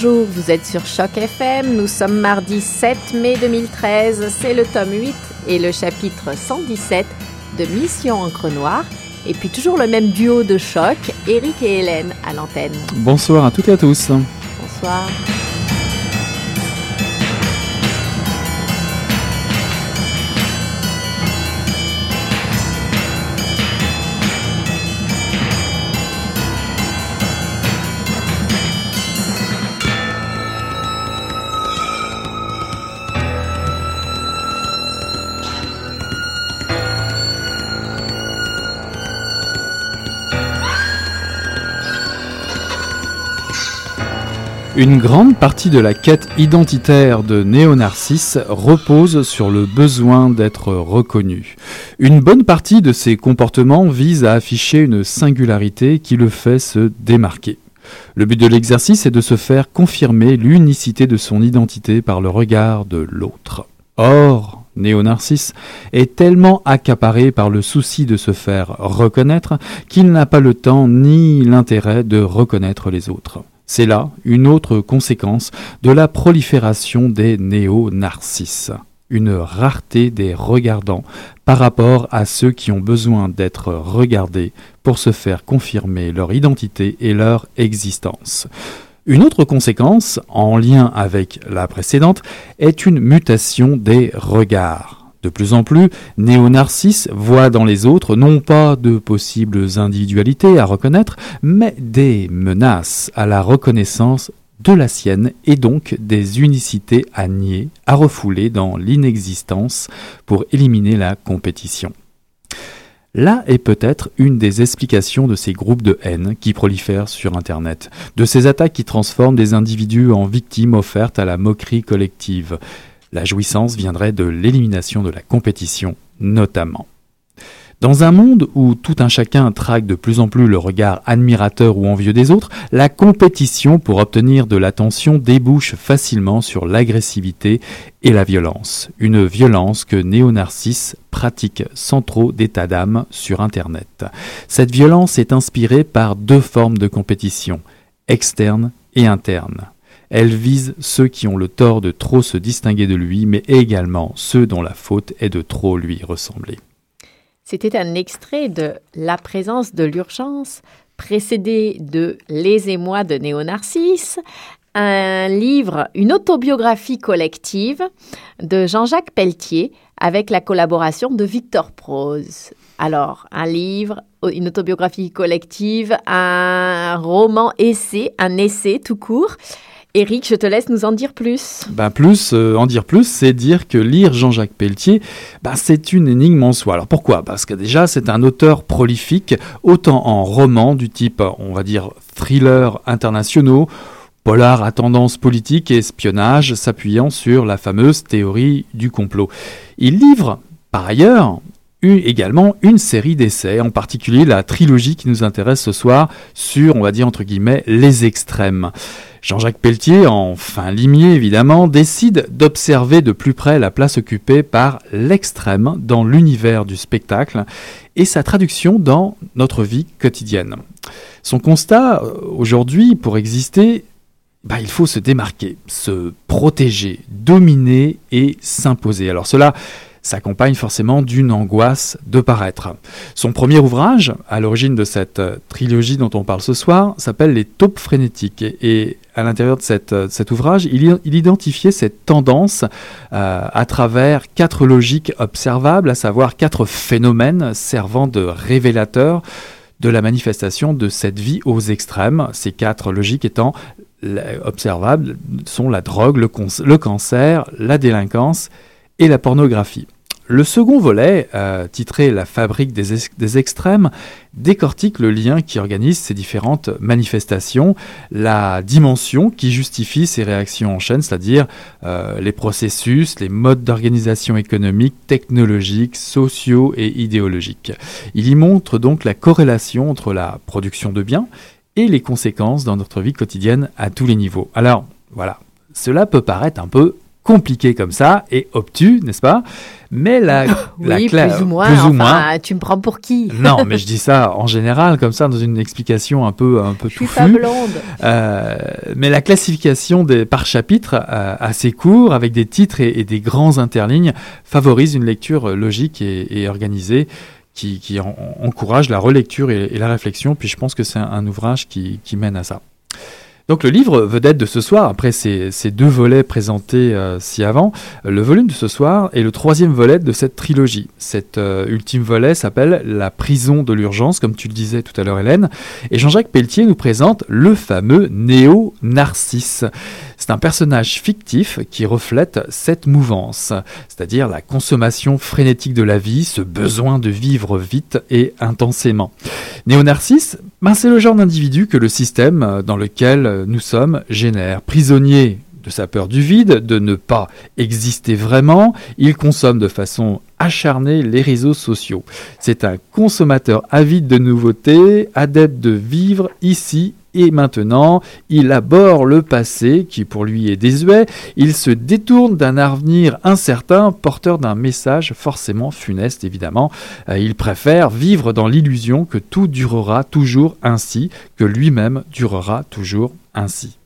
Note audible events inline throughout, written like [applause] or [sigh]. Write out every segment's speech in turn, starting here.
Bonjour, vous êtes sur Choc FM. Nous sommes mardi 7 mai 2013. C'est le tome 8 et le chapitre 117 de Mission Encre Noire. Et puis toujours le même duo de choc, Eric et Hélène à l'antenne. Bonsoir à toutes et à tous. Bonsoir. Une grande partie de la quête identitaire de Néo-Narcisse repose sur le besoin d'être reconnu. Une bonne partie de ses comportements vise à afficher une singularité qui le fait se démarquer. Le but de l'exercice est de se faire confirmer l'unicité de son identité par le regard de l'autre. Or, Néo-Narcisse est tellement accaparé par le souci de se faire reconnaître qu'il n'a pas le temps ni l'intérêt de reconnaître les autres. C'est là une autre conséquence de la prolifération des néo-narcisses, une rareté des regardants par rapport à ceux qui ont besoin d'être regardés pour se faire confirmer leur identité et leur existence. Une autre conséquence, en lien avec la précédente, est une mutation des regards. De plus en plus, Néo-Narcisse voit dans les autres non pas de possibles individualités à reconnaître, mais des menaces à la reconnaissance de la sienne et donc des unicités à nier, à refouler dans l'inexistence pour éliminer la compétition. Là est peut-être une des explications de ces groupes de haine qui prolifèrent sur Internet, de ces attaques qui transforment des individus en victimes offertes à la moquerie collective, la jouissance viendrait de l'élimination de la compétition, notamment. Dans un monde où tout un chacun traque de plus en plus le regard admirateur ou envieux des autres, la compétition pour obtenir de l'attention débouche facilement sur l'agressivité et la violence. Une violence que Néo-Narcisse pratique sans trop d'état d'âme sur Internet. Cette violence est inspirée par deux formes de compétition, externe et interne. Elle vise ceux qui ont le tort de trop se distinguer de lui, mais également ceux dont la faute est de trop lui ressembler. C'était un extrait de La présence de l'urgence, précédé de Les émois de Néo-Narcisse, un livre, une autobiographie collective de Jean-Jacques Pelletier avec la collaboration de Victor Prose. Alors, un livre, une autobiographie collective, un roman essai, un essai tout court. Eric, je te laisse nous en dire plus. Ben plus, euh, en dire plus, c'est dire que lire Jean-Jacques Pelletier, ben c'est une énigme en soi. Alors pourquoi? Parce que déjà, c'est un auteur prolifique, autant en romans du type, on va dire, thrillers internationaux, polar à tendance politique et espionnage, s'appuyant sur la fameuse théorie du complot. Il livre, par ailleurs, également une série d'essais, en particulier la trilogie qui nous intéresse ce soir sur, on va dire entre guillemets, les extrêmes. Jean-Jacques Pelletier, en fin limier évidemment, décide d'observer de plus près la place occupée par l'extrême dans l'univers du spectacle et sa traduction dans notre vie quotidienne. Son constat, euh, aujourd'hui, pour exister, bah, il faut se démarquer, se protéger, dominer et s'imposer. Alors cela s'accompagne forcément d'une angoisse de paraître. Son premier ouvrage, à l'origine de cette euh, trilogie dont on parle ce soir, s'appelle Les taupes frénétiques. Et à l'intérieur de euh, cet ouvrage, il, identifiait cette tendance euh, à travers quatre logiques observables, à savoir quatre phénomènes servant de révélateurs de la manifestation de cette vie aux extrêmes. Ces quatre logiques étant observables sont la drogue, le cancer, la délinquance et la pornographie. Le second volet, euh, titré La fabrique des, extrêmes, décortique le lien qui organise ces différentes manifestations, la dimension qui justifie ces réactions en chaîne, c'est-à-dire euh, les processus, les modes d'organisation économique, technologiques, sociaux et idéologiques. Il y montre donc la corrélation entre la production de biens et les conséquences dans notre vie quotidienne à tous les niveaux. Alors, voilà, cela peut paraître un peu compliqué comme ça et obtus, n'est-ce pas? Mais la, [laughs] oui, plus ou moins. Tu me prends pour qui? Non, mais [laughs] je dis ça en général, comme ça, dans une explication un peu un peu Je suis pas blonde. Euh, mais la classification des par chapitre euh, assez court, avec des titres et, des grands interlignes, favorise une lecture logique et, organisée. Qui, qui encourage la relecture et, la réflexion, puis je pense que c'est un, ouvrage qui, qui mène à ça. Donc le livre vedette de ce soir, après ces, deux volets présentés euh, ci avant, le volume de ce soir est le troisième volet de cette trilogie. Cet euh, ultime volet s'appelle La prison de l'urgence, comme tu le disais tout à l'heure Hélène, et Jean-Jacques Pelletier nous présente le fameux Néo-Narcisse. C'est un personnage fictif qui reflète cette mouvance, c'est-à-dire la consommation frénétique de la vie, ce besoin de vivre vite et intensément. Néo-Narcisse, ben c'est le genre d'individu que le système dans lequel nous sommes génère. Prisonnier de sa peur du vide, de ne pas exister vraiment, il consomme de façon acharnée les réseaux sociaux. C'est un consommateur avide de nouveautés, adepte de vivre ici et maintenant, il aborde le passé qui pour lui est désuet, il se détourne d'un avenir incertain, porteur d'un message forcément funeste évidemment. Euh, il préfère vivre dans l'illusion que tout durera toujours ainsi, que lui-même durera toujours ainsi.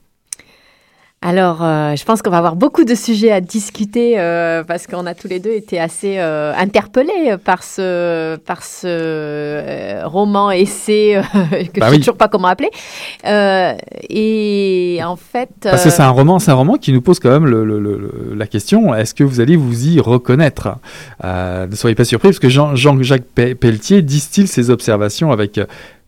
Alors, euh, je pense qu'on va avoir beaucoup de sujets à discuter euh, parce qu'on a tous les deux été assez euh, interpellés par ce, par ce roman essai [laughs] que bah je ne sais toujours pas comment appeler. et en fait, parce que c'est un roman, c'est un roman qui nous pose quand même le, la question est-ce que vous allez vous y reconnaître? Ne soyez pas surpris parce que Jean, Jean-Jacques Pelletier distille ses observations avec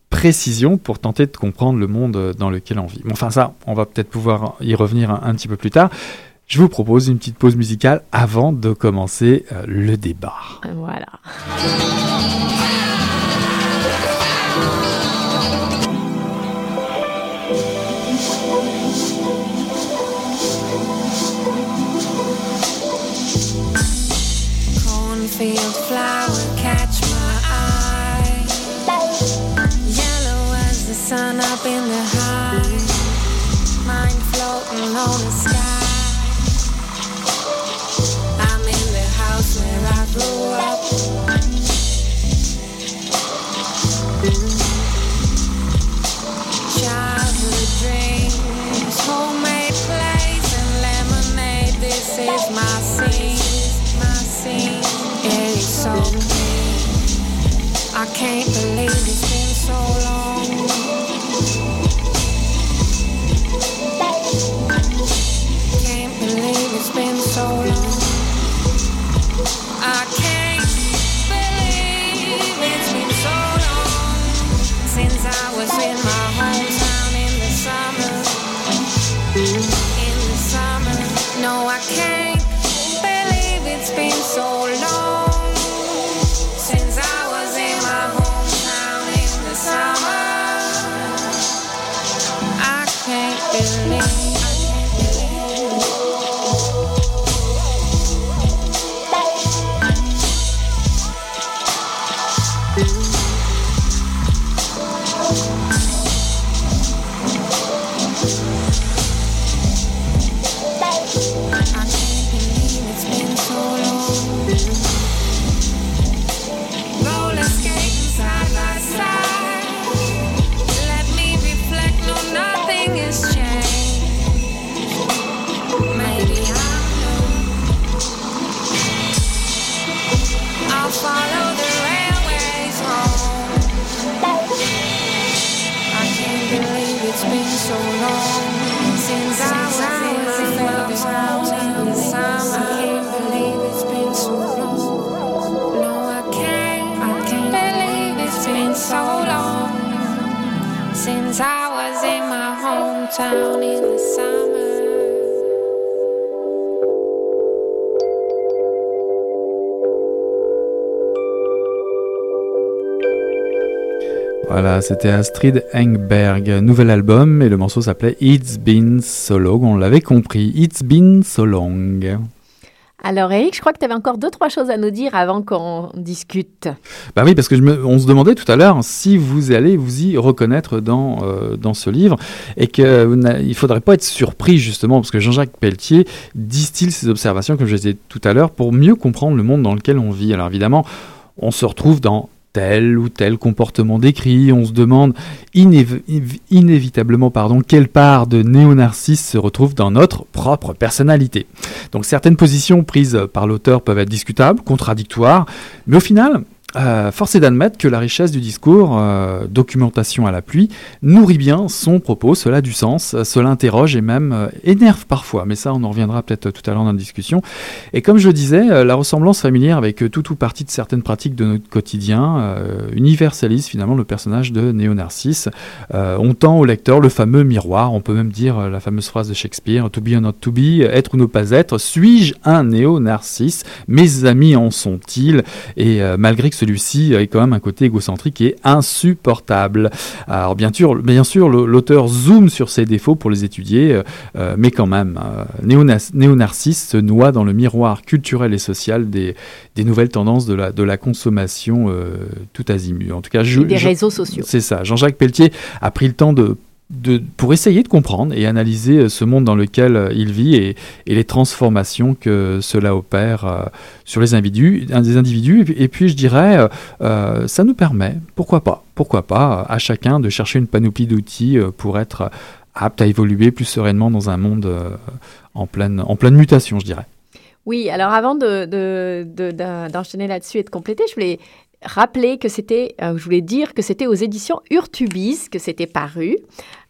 précision pour tenter de comprendre le monde dans lequel on vit. enfin ça, on va peut-être pouvoir y revenir un, petit peu plus tard. Je vous propose une petite pause musicale avant de commencer euh, le débat. Voilà. Hometown in the summer. Voilà, c'était Astrid Engberg, nouvel album, et le morceau s'appelait It's Been So Long, on l'avait compris, It's Been So Long. Alors Eric, je crois que tu avais encore deux, trois choses à nous dire avant qu'on discute. Bah oui, parce que je me, on se demandait tout à l'heure si vous allez vous y reconnaître dans, euh, dans ce livre, et qu'il ne faudrait pas être surpris justement, parce que Jean-Jacques Pelletier distille ses observations, comme je disais tout à l'heure, pour mieux comprendre le monde dans lequel on vit. Alors évidemment, on se retrouve dans tel ou tel comportement décrit, on se demande inévitablement pardon, quelle part de néo-narcisse se retrouve dans notre propre personnalité. Donc certaines positions prises par l'auteur peuvent être discutables, contradictoires, mais au final, euh, force est d'admettre que la richesse du discours, euh, documentation à la pluie, nourrit bien son propos, cela a du sens, cela interroge et même euh, énerve parfois, mais ça on en reviendra peut-être tout à l'heure dans la discussion. Et comme je le disais, la ressemblance familière avec tout ou partie de certaines pratiques de notre quotidien universalise finalement le personnage de Néo-Narcisse. on tend au lecteur le fameux miroir, on peut même dire la fameuse phrase de Shakespeare, to be or not to be, être ou ne pas être, suis-je un Néo-Narcisse? Mes amis en sont-ils? Et malgré que ce celui-ci a quand même un côté égocentrique et insupportable. Alors bien sûr, bien sûr l'auteur zoome sur ses défauts pour les étudier, euh, euh, mais quand même, euh, Néo-Narcisse se noie dans le miroir culturel et social des, des nouvelles tendances de la, de la consommation tout azimut. En tout cas, je, des réseaux sociaux. C'est ça. Jean-Jacques Pelletier a pris le temps de pour essayer de comprendre et analyser euh, ce monde dans lequel euh, il vit et, les transformations que cela opère euh, sur les individus, des individus. Et puis, je dirais, ça nous permet, pourquoi pas, pourquoi pas, à chacun de chercher une panoplie d'outils pour être apte à évoluer plus sereinement dans un monde en pleine, mutation, je dirais. Oui, alors avant d'enchaîner de, là-dessus et de compléter, je voulais rappeler que c'était, euh, je voulais dire que c'était aux éditions Urtubis que c'était paru.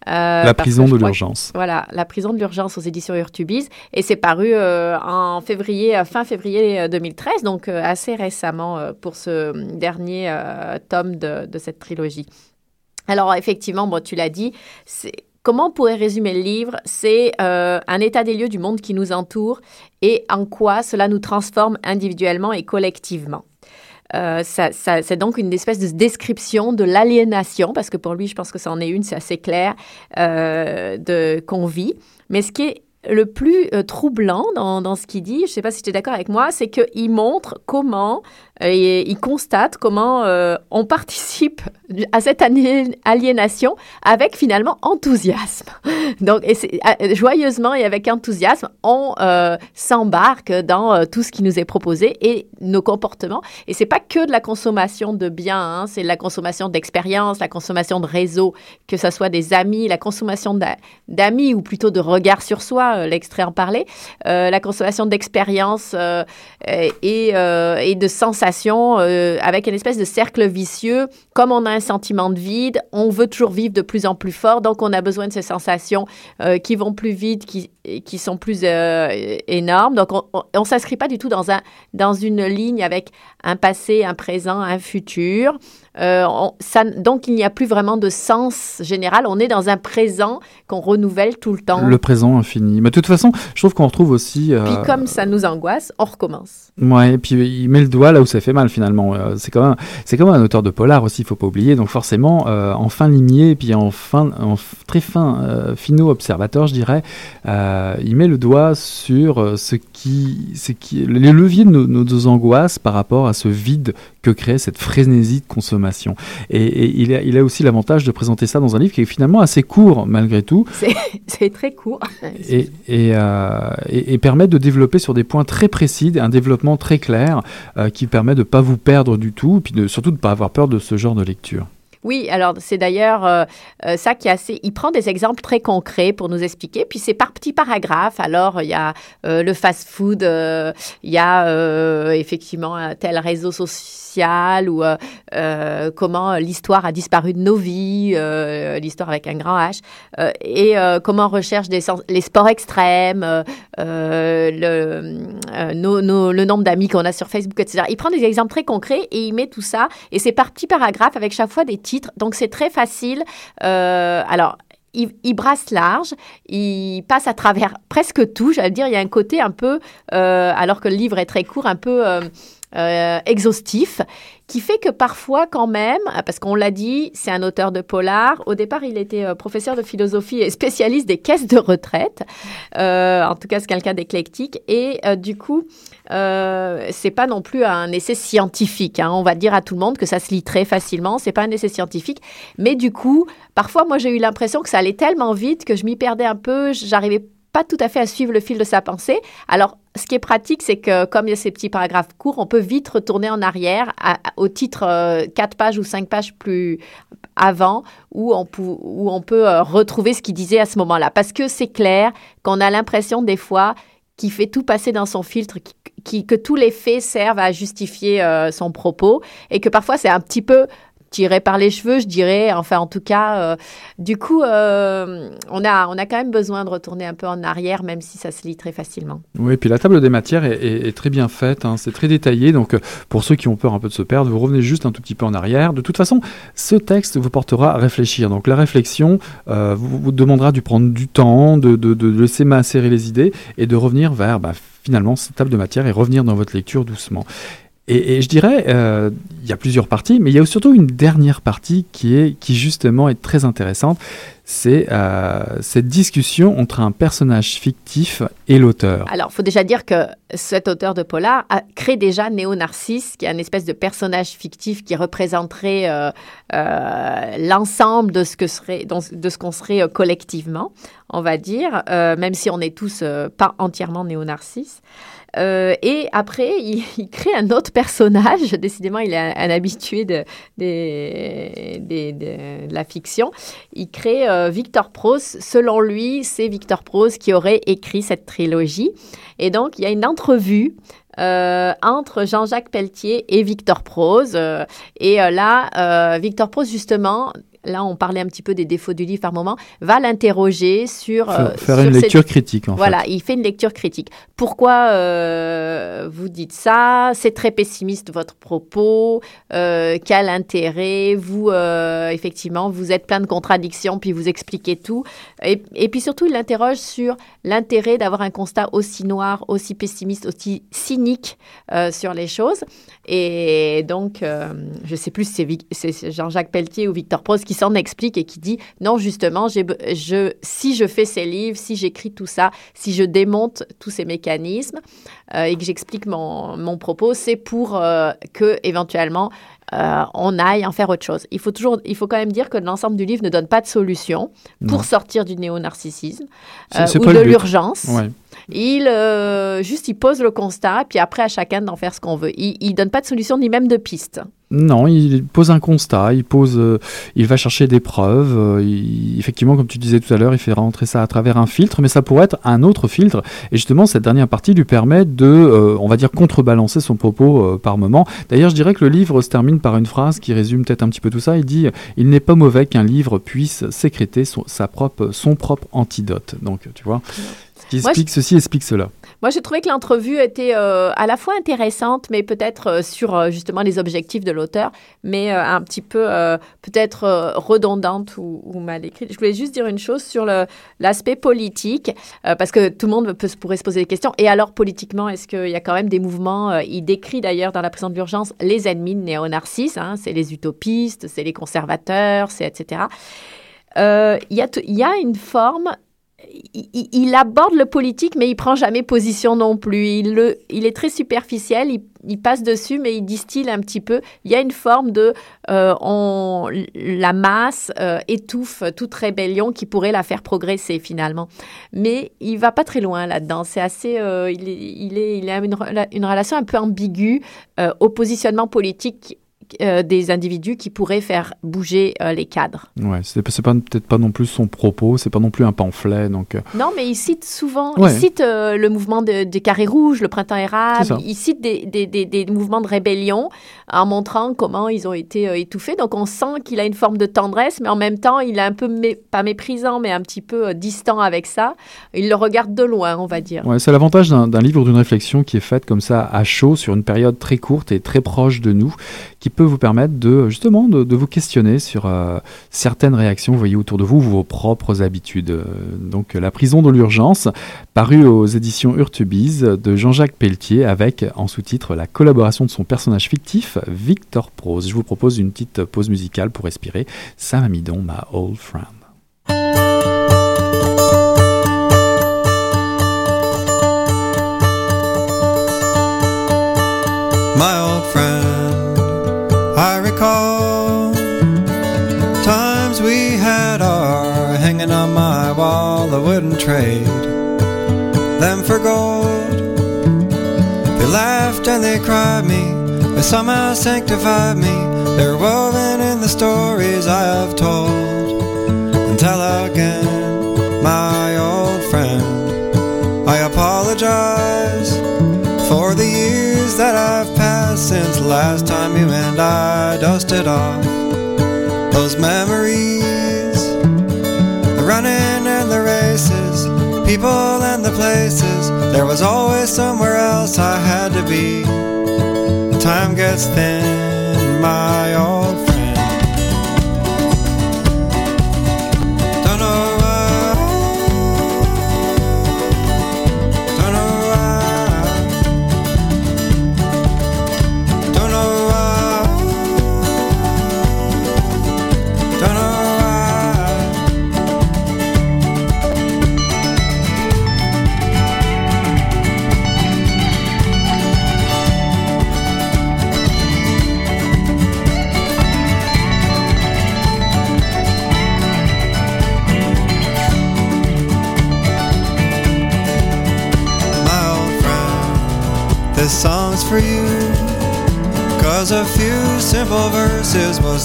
Euh, la prison de l'urgence. Voilà, la prison de l'urgence aux éditions Urtubis. Et c'est paru euh, en février, fin février 2013, donc assez récemment pour ce dernier tome de, de, cette trilogie. Alors effectivement, bon, tu l'as dit, Comment on pourrait résumer le livre? C'est un état des lieux du monde qui nous entoure et en quoi cela nous transforme individuellement et collectivement. Euh, c'est donc une espèce de description de l'aliénation, parce que pour lui, je pense que ça en est une, c'est assez clair, euh, de qu'on vit. Mais ce qui est le plus euh, troublant dans, dans, ce qu'il dit, je ne sais pas si tu es d'accord avec moi, c'est qu'il montre comment et il constate comment euh, on participe à cette aliénation avec finalement enthousiasme. [laughs] Donc, euh, joyeusement et avec enthousiasme, on euh, s'embarque dans tout ce qui nous est proposé et nos comportements. Et c'est pas que de la consommation de biens, hein, c'est la consommation d'expérience, la consommation de réseaux, que ce soit des amis, la consommation d'amis ou plutôt de regard sur soi, l'extrait en parlait, la consommation d'expérience et, et de sensations euh, avec une espèce de cercle vicieux. Comme on a un sentiment de vide, on veut toujours vivre de plus en plus fort, donc on a besoin de ces sensations euh, qui vont plus vite, qui, qui sont plus euh, énormes. Donc on ne s'inscrit pas du tout dans, un, dans une ligne avec un passé, un présent, un futur. Euh, ça, donc, il n'y a plus vraiment de sens général. On est dans un présent qu'on renouvelle tout le temps. Le présent infini. Mais de toute façon, je trouve qu'on retrouve aussi. Euh, puis, comme ça nous angoisse, on recommence. Ouais, et puis il met le doigt là où ça fait mal finalement. Euh, c'est quand même, c'est comme un auteur de polar aussi, il faut pas oublier. Donc forcément, en fin limier, et puis en fin, en très fin, finaux observateur, je dirais, il met le doigt sur ce qui, ce qui, les leviers de nos, nos angoisses par rapport à ce vide que crée cette frénésie de consommation. Et, il, a, il, a, aussi l'avantage de présenter ça dans un livre qui est finalement assez court malgré tout. C'est [laughs] très court. et, euh, et, permet de développer sur des points très précis, un développement très clair euh, qui permet de ne pas vous perdre du tout, puis de, surtout de ne pas avoir peur de ce genre de lecture. Oui, alors c'est d'ailleurs euh, euh, ça qui est assez. Il prend des exemples très concrets pour nous expliquer, puis c'est par petits paragraphes. Alors il y a euh, le fast-food, il y a effectivement un tel réseau social ou comment l'histoire a disparu de nos vies, l'histoire avec un grand H, et comment on recherche les sports extrêmes, le, le nombre d'amis qu'on a sur Facebook, etc. Il prend des exemples très concrets et il met tout ça, et c'est par petits paragraphes avec chaque fois des titres Donc c'est très facile. Euh, alors il, il brasse large, il passe à travers presque tout. J'allais dire, il y a un côté un peu, euh, alors que le livre est très court, un peu euh, euh, exhaustif, qui fait que parfois quand même, parce qu'on l'a dit, c'est un auteur de polar. Au départ, il était euh, professeur de philosophie et spécialiste des caisses de retraite. Euh, en tout cas, c'est quelqu'un d'éclectique. Et du coup, c'est pas non plus un essai scientifique. hein. On va dire à tout le monde que ça se lit très facilement. C'est pas un essai scientifique, mais du coup, parfois, moi, j'ai eu l'impression que ça allait tellement vite que je m'y perdais un peu. J'arrivais pas tout à fait à suivre le fil de sa pensée. Alors, ce qui est pratique, c'est que comme il y a ces petits paragraphes courts, on peut vite retourner en arrière au titre euh, 4 pages ou 5 pages plus avant, où on, peut euh, retrouver ce qu'il disait à ce moment-là. Parce que c'est clair qu'on a l'impression des fois qu'il fait tout passer dans son filtre, que tous les faits servent à justifier euh, son propos, et que parfois c'est un petit peu tiré par les cheveux, je dirais. Enfin, en tout cas, euh, du coup, euh, on, a, on a quand même besoin de retourner un peu en arrière, même si ça se lit très facilement. Oui, puis la table des matières est, très bien faite, hein, c'est très détaillé, donc euh, pour ceux qui ont peur un peu de se perdre, vous revenez juste un tout petit peu en arrière. De toute façon, ce texte vous portera à réfléchir. Donc la réflexion vous, demandera de prendre du temps, de, laisser macérer les idées et de revenir vers bah, finalement cette table de matière et revenir dans votre lecture doucement. Et, et je dirais, euh, il y a plusieurs parties, mais il y a surtout une dernière partie qui est qui justement est très intéressante. C'est euh, cette discussion entre un personnage fictif et l'auteur. Alors, il faut déjà dire que cet auteur de polar a créé déjà Néo-Narcisse, qui est un espèce de personnage fictif qui représenterait euh, euh, l'ensemble de ce que serait, de ce qu'on serait collectivement, on va dire, même si on est tous pas entièrement Néo-Narcisse. Euh, et après, [laughs] il, crée un autre personnage. [laughs] Décidément, il est un, un habitué de, la fiction. Il crée euh, Victor Prose. Selon lui, c'est Victor Prose qui aurait écrit cette trilogie. Et donc, il y a une entrevue euh, entre Jean-Jacques Pelletier et Victor Prose. Et là, Victor Prose, justement, là, on parlait un petit peu des défauts du livre par moment, va l'interroger sur... euh, Faire, sur une lecture critique, en voilà, fait. il fait une lecture critique. Pourquoi euh, vous dites ça? C'est très pessimiste votre propos. Euh, quel intérêt? Vous, effectivement, vous êtes plein de contradictions, puis vous expliquez tout. Et, et puis surtout, il l'interroge sur l'intérêt d'avoir un constat aussi noir, aussi pessimiste, aussi cynique sur les choses. Et donc, je ne sais plus si c'est Jean-Jacques Pelletier ou Victor Prose qui s'en explique et qui dit non, justement, je, si je fais ces livres, si j'écris tout ça, si je démonte tous ces mécanismes euh, et que j'explique mon, mon propos, c'est pour euh, que éventuellement euh, on aille en faire autre chose. Il faut toujours, il faut quand même dire que l'ensemble du livre ne donne pas de solution pour Non. sortir du néo-narcissisme euh, ou de l'urgence. Ouais. Il euh, juste il pose le constat, puis après à chacun d'en faire ce qu'on veut. Il, il donne pas de solution ni même de piste. Non, il pose un constat, il pose, euh, il va chercher des preuves. euh, il- effectivement, comme tu disais tout à l'heure, il fait rentrer ça à travers un filtre, mais ça pourrait être un autre filtre. Et justement, cette dernière partie lui permet de, euh, on va dire, contrebalancer son propos par moment. D'ailleurs, je dirais que le livre se termine par une phrase qui résume peut-être un petit peu tout ça. Il dit Il n'est pas mauvais qu'un livre puisse sécréter son, sa propre, son propre antidote. Donc, tu vois, ce qui Moi, explique ceci explique cela. Moi, j'ai trouvé que l'entrevue était euh, à la fois intéressante, mais peut-être euh, sur euh, justement les objectifs de l'auteur, mais un petit peu peut-être redondante ou, mal écrite. Je voulais juste dire une chose sur l'aspect politique, parce que tout le monde peut, pourrait se poser des questions. Et alors, politiquement, est-ce qu'il y a quand même des mouvements Il décrit d'ailleurs dans la présence de les ennemis de Néo-Narcisse, hein, c'est les utopistes, c'est les conservateurs, c'est etc. Il y a une forme il, aborde le politique, mais il prend jamais position non plus. Il, est très superficiel, il, passe dessus, mais il distille un petit peu. Il y a une forme de euh, la masse euh, étouffe toute rébellion qui pourrait la faire progresser finalement. Mais il va pas très loin là-dedans. C'est assez, euh, il, a une, une relation un peu ambiguë au positionnement politique euh, des individus qui pourraient faire bouger euh, les cadres. Ouais, c'est peut-être pas non plus son propos, c'est pas non plus un pamphlet, donc. euh, Non, mais il cite souvent, Ouais. il cite le mouvement de- des carrés rouges, le printemps érable, il cite des, des- des- des mouvements de rébellion en montrant comment ils ont été étouffés. Donc on sent qu'il a une forme de tendresse, mais en même temps, il est un peu, mé- pas méprisant, mais un petit peu distant avec ça. Il le regarde de loin, on va dire. Ouais, c'est l'avantage d'un d'un livre ou d'une réflexion qui est faite comme ça à chaud sur une période très courte et très proche de nous, qui peut vous permettre de justement de, de vous questionner sur euh, certaines réactions vous voyez autour de vous, vos propres habitudes. Euh, Donc La prison de l'urgence, paru aux éditions Urtubise de Jean-Jacques Pelletier avec en sous-titre la collaboration de son personnage fictif Victor Prose. Je vous propose une petite pause musicale pour respirer. Sam Amidon, ma old friend. Trade them for gold. They laughed and they cried me, they somehow sanctified me. They're woven in the stories I have told. Tell again, my old friend, I apologize for the years that I've passed since last time you and I dusted off those memories. Running people and the places. There was always somewhere else I had to be. Time gets thin, my old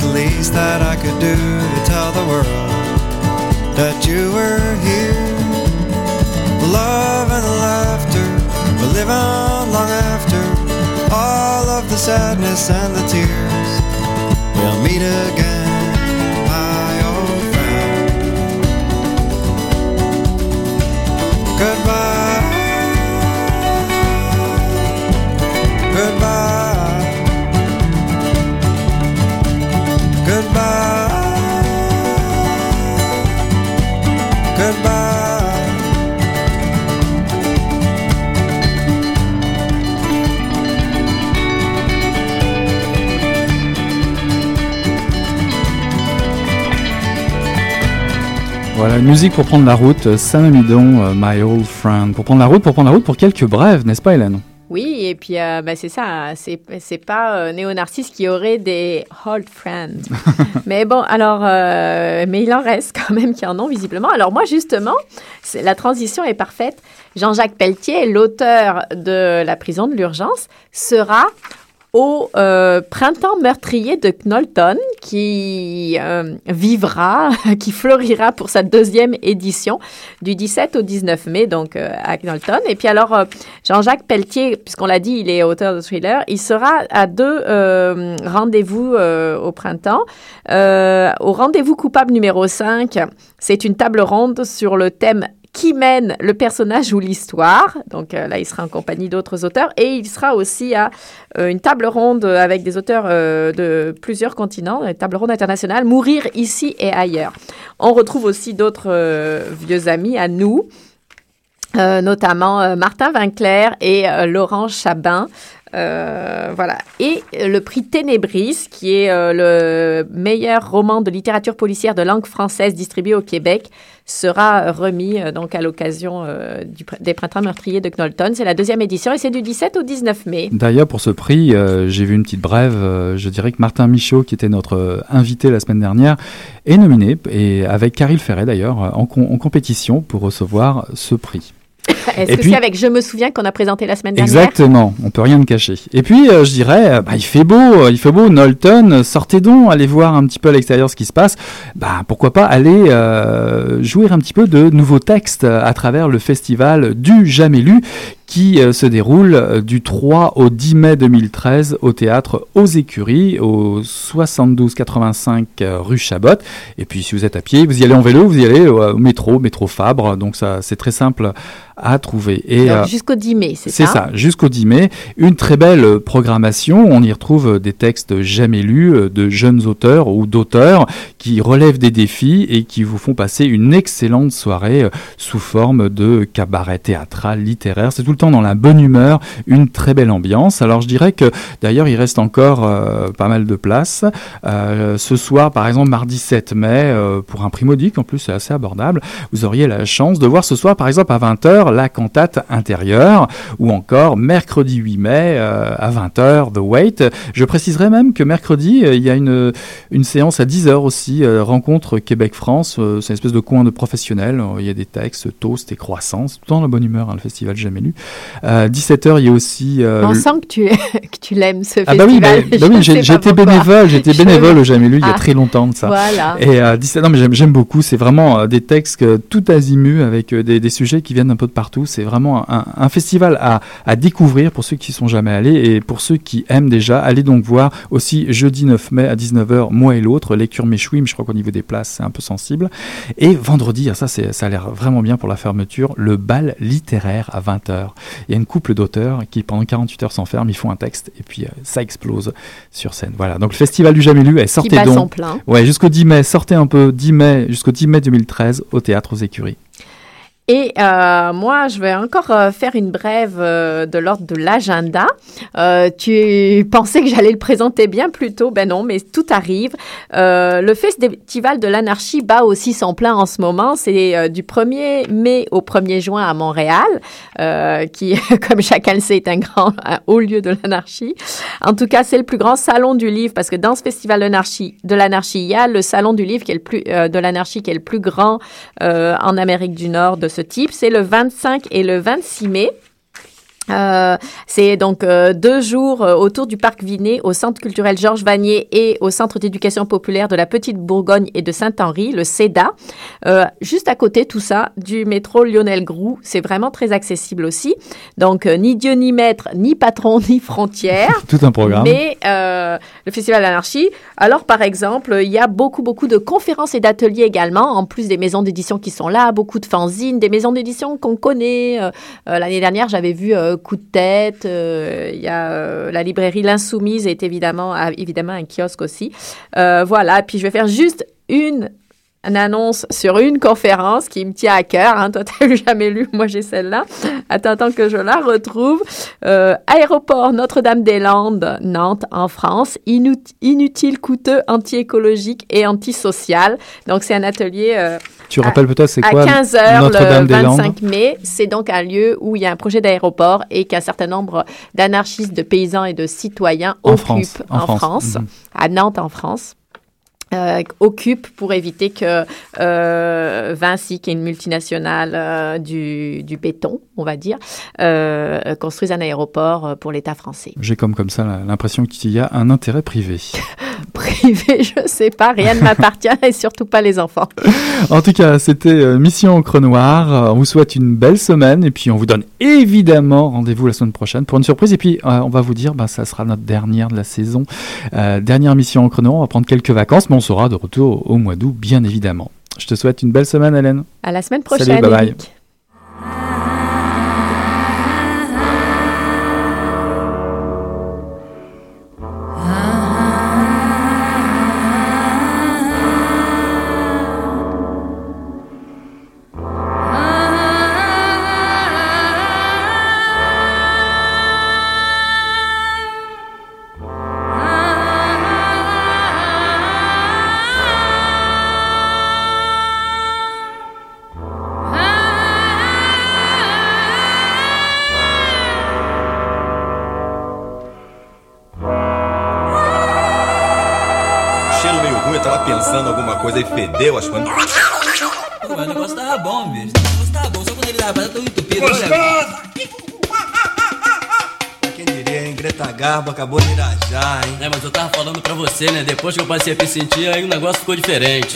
the least that I could do to tell the world that you were here. Love and laughter will live on long after all of the sadness and the tears. We'll meet again, une musique pour prendre la route, Sam Amidon, euh, My Old Friend. Pour prendre la route, pour prendre la route pour quelques brèves, n'est-ce pas Hélène? Oui, et puis euh, bah, c'est ça, c'est c'est pas euh, Néo Narcisse qui aurait des old friends. [laughs] mais bon, alors, euh, mais il en reste quand même qui en ont visiblement. Alors moi, justement, c'est- la transition est parfaite. Jean-Jacques Pelletier, l'auteur de La prison de l'urgence, sera au euh, printemps meurtrier de Knowlton qui euh, vivra, [laughs] qui florira pour sa deuxième édition du 17 au 19 mai, donc euh, à Knowlton. Et puis alors, Jean-Jacques Pelletier, puisqu'on l'a dit, il est auteur de thriller, il sera à deux rendez-vous au printemps. Au rendez-vous coupable numéro 5, c'est une table ronde sur le thème qui mène le personnage ou l'histoire. Donc euh, là, il sera en compagnie d'autres auteurs. Et il sera aussi à euh, une table ronde avec des auteurs euh, de plusieurs continents, une table ronde internationale, Mourir ici et ailleurs. On retrouve aussi d'autres vieux amis à nous. notamment Martin Vinclair et Laurent Chabin. Euh, voilà. Et le prix Ténébris, qui est euh, le meilleur roman de littérature policière de langue française distribué au Québec, sera remis euh, donc à l'occasion des printemps meurtriers de Knowlton. C'est la deuxième édition et c'est du 17 au 19 mai. D'ailleurs, pour ce prix, j'ai vu une petite brève. je dirais que Martin Michaud, qui était notre invité la semaine dernière, est nominé, et avec Caril Ferret d'ailleurs, en compétition pour recevoir ce prix. [laughs] Est-ce que puis- c'est avec Je me souviens qu'on a présenté la semaine dernière Exactement, on peut rien de cacher. Et puis, euh, je dirais, euh, bah, il fait beau, euh, il fait beau, Knowlton, sortez donc, allez voir un petit peu à l'extérieur ce qui se passe. Bah, pourquoi pas aller euh, jouir un petit peu de nouveaux textes à travers le festival du Jamais Lu, qui se déroule du 3 au 10 mai 2013 au théâtre Aux Écuries, au 72-85 euh, rue Chabot. Et puis si vous êtes à pied, vous y allez en vélo, vous y allez au métro, métro Fabre. Donc ça, c'est très simple à trouver. Et jusqu'au 10 mai, c'est ça C'est ça, jusqu'au 10 mai. Une très belle programmation. On y retrouve des textes jamais lus de jeunes auteurs ou d'auteurs qui relèvent des défis et qui vous font passer une excellente soirée sous forme de cabaret théâtral, littéraire. C'est tout le temps dans la bonne humeur, une très belle ambiance. Alors je dirais que d'ailleurs il reste encore euh, pas mal de place. Euh, ce soir, par exemple, mardi 7 mai, euh, pour un prix modique, en plus c'est assez abordable, vous auriez la chance de voir ce soir, par exemple, à 20h, la cantate intérieure, ou encore mercredi 8 mai, à 20h, The Wait. Je préciserai même que mercredi, il y a une, une séance à 10h aussi, rencontre Québec-France, c'est une espèce de coin de professionnels, il y a des textes, toast et croissants, c'est tout temps la bonne humeur, hein, le festival Jamais Lu. 17h, euh, il y a aussi. Euh, On sent que tu, [laughs] que tu l'aimes ce ah bah oui, bah, bah oui j'étais bénévole, j'étais bénévole au Jamais Lu il y a ah. très longtemps de ça. Voilà. Et euh, 17 non, mais j'aime beaucoup. C'est vraiment euh, des textes tout azimut avec des, des, sujets qui viennent un peu de partout. C'est vraiment un, un, festival à, à découvrir pour ceux qui sont jamais allés et pour ceux qui aiment déjà. Allez donc voir aussi jeudi 9 mai à 19h, moi et l'autre, lecture mais je crois qu'au niveau des places, c'est un peu sensible. Et vendredi, ah, ça, ça a l'air vraiment bien pour la fermeture, le bal littéraire à 20h. Il y a une couple d'auteurs qui, pendant 48 heures, s'enferment, ils font un texte et puis euh, ça explose sur scène. Voilà. Donc le festival du Jamais Lu, sortez donc. Plein. Ouais, jusqu'au 10 mai, sortez un peu, 10 mai, jusqu'au 10 mai 2013 au théâtre aux écuries. Et euh, moi, je vais encore euh, faire une brève euh, de l'ordre de l'agenda. tu pensais que j'allais le présenter bien plus tôt, ben non, mais tout arrive. le Festival de l'anarchie bat aussi son plein en ce moment. C'est du 1er mai au 1er juin à Montréal, qui, [laughs] comme chacun le sait, est un grand un haut lieu de l'anarchie. En tout cas, c'est le plus grand salon du livre parce que dans ce Festival de l'anarchie, de l'anarchie, il y a le salon du livre qui est le plus de l'anarchie qui est le plus grand en Amérique du Nord de ce type. C'est le 25 et le 26 mai. Euh, c'est donc euh, deux jours euh, autour du parc Vinet, au Centre culturel Georges Vanier et au Centre d'éducation populaire de la Petite Bourgogne et de Saint-Henri, le CEDA. juste à côté, tout ça, du métro Lionel Groux. C'est vraiment très accessible aussi. Donc, ni Dieu ni maître, ni patron, [laughs] ni frontière. [laughs] tout un programme. Mais le Festival d'Anarchie. Alors, par exemple, il y a beaucoup, beaucoup de conférences et d'ateliers également, en plus des maisons d'édition qui sont là, beaucoup de fanzines, des maisons d'édition qu'on connaît. L'année dernière, j'avais vu coup de tête. Euh, il y a euh, la librairie L'Insoumise est évidemment, évidemment un kiosque aussi. Euh, voilà. Puis je vais faire juste une annonce sur une conférence qui me tient à cœur. Hein. Toi, t'as [laughs] jamais lu, moi j'ai celle-là. Attends, attends que je la retrouve. aéroport Notre-Dame-des-Landes, Nantes, en France. inutile, coûteux, anti-écologique et antisocial. Donc c'est un atelier tu rappelles peut-être c'est quoi À 15h le 25 mai, c'est donc un lieu où il y a un projet d'aéroport et qu'un certain nombre d'anarchistes, de paysans et de citoyens occupent en, France, mhm. à Nantes en France. Euh, occupe pour éviter que euh, Vinci, qui est une multinationale euh, du, du, béton, on va dire, euh, construise un aéroport pour l'État français. J'ai comme comme ça l'impression qu'il y a un intérêt privé. [laughs] privé, [laughs] je sais pas, rien ne m'appartient et surtout pas les enfants. [laughs] en tout cas, c'était Mission Encre Noire. On vous souhaite une belle semaine et puis on vous donne évidemment rendez-vous la semaine prochaine pour une surprise. Et puis on va vous dire, bah, ça sera notre dernière de la saison, dernière Mission Encre Noire. On va prendre quelques vacances, mais on sera de retour au mois d'août, bien évidemment. Je te souhaite une belle semaine, Hélène. À la semaine prochaine. Salut, bye bye. Coisa e fedeu as coisas. Pô, mas o negócio tava bom, bicho. O negócio tava bom, só quando ele tava tão entupido. Gostoso! Quem diria, hein? Greta Garbo acabou de irajar, hein? É, mas eu tava falando pra você, né? Depois que eu passei a me sentir, aí o negócio ficou diferente.